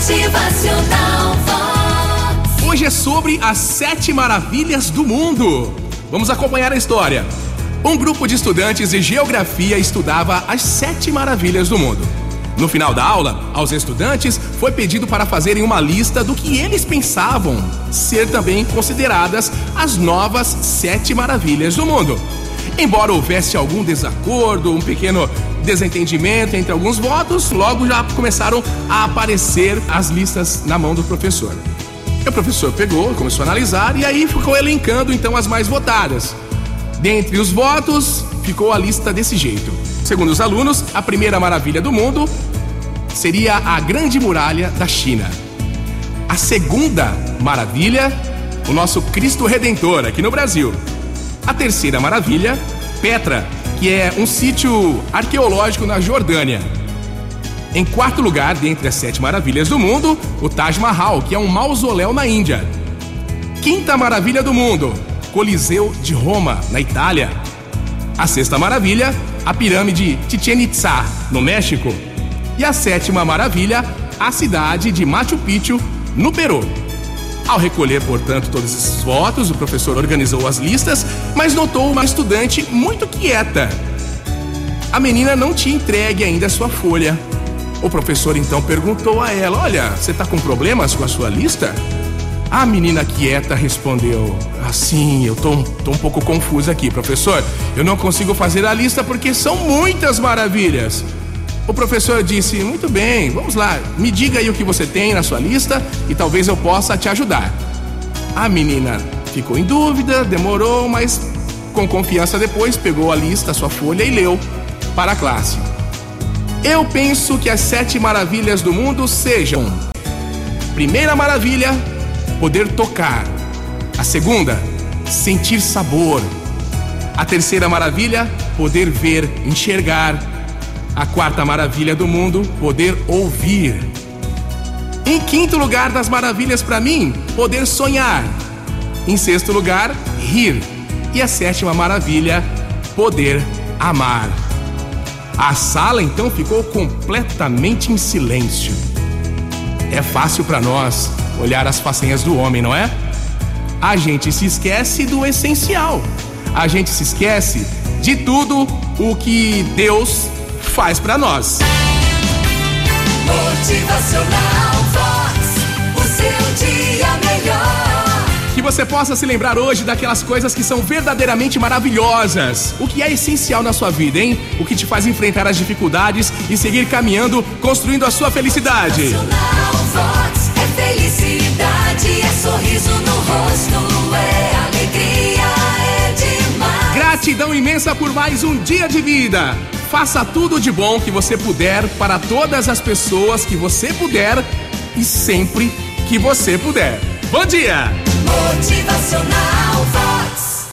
Motivacional. Hoje é sobre as sete maravilhas do mundo. Vamos acompanhar a história. Um grupo de estudantes de geografia estudava as sete maravilhas do mundo. No final da aula, aos estudantes foi pedido para fazerem uma lista do que eles pensavam ser também consideradas as novas sete maravilhas do mundo. Embora houvesse algum desacordo, um pequeno desentendimento entre alguns votos, logo já começaram a aparecer as listas na mão do professor. E o professor pegou, começou a analisar e aí ficou elencando então as mais votadas. Dentre os votos, ficou a lista desse jeito. Segundo os alunos, a primeira maravilha do mundo seria a Grande Muralha da China. A segunda maravilha, o nosso Cristo Redentor aqui no Brasil. A terceira maravilha, Petra, que é um sítio arqueológico na Jordânia. Em quarto lugar, dentre as sete maravilhas do mundo, o Taj Mahal, que é um mausoléu na Índia. Quinta maravilha do mundo, Coliseu de Roma, na Itália. A sexta maravilha, a pirâmide Chichen Itza, no México. E a sétima maravilha, a cidade de Machu Picchu, no Peru. Ao recolher, portanto, todos esses votos, o professor organizou as listas, mas notou uma estudante muito quieta. A menina não tinha entregue ainda a sua folha. O professor então perguntou a ela: Olha, você está com problemas com a sua lista? A menina quieta respondeu: Assim, eu tô, tô um pouco confusa aqui, professor. Eu não consigo fazer a lista porque são muitas maravilhas. O professor disse: Muito bem, vamos lá, me diga aí o que você tem na sua lista e talvez eu possa te ajudar. A menina ficou em dúvida, demorou, mas com confiança depois pegou a lista, a sua folha e leu para a classe. Eu penso que as sete maravilhas do mundo sejam: primeira maravilha, poder tocar. A segunda, sentir sabor. A terceira maravilha, poder ver, enxergar. A quarta maravilha do mundo, poder ouvir. Em quinto lugar das maravilhas para mim, poder sonhar. Em sexto lugar, rir. E a sétima maravilha, poder amar. A sala então ficou completamente em silêncio. É fácil para nós olhar as façanhas do homem, não é? A gente se esquece do essencial. A gente se esquece de tudo o que Deus faz para nós. Motivacional Vox. O seu dia melhor. Que você possa se lembrar hoje daquelas coisas que são verdadeiramente maravilhosas. O que é essencial na sua vida, hein? O que te faz enfrentar as dificuldades e seguir caminhando, construindo a sua felicidade. Motivacional Vox. É felicidade, é sorriso no rosto, é alegria, é demais. Gratidão imensa por mais um dia de vida. Faça tudo de bom que você puder para todas as pessoas que você puder e sempre que você puder. Bom dia! Motivacional.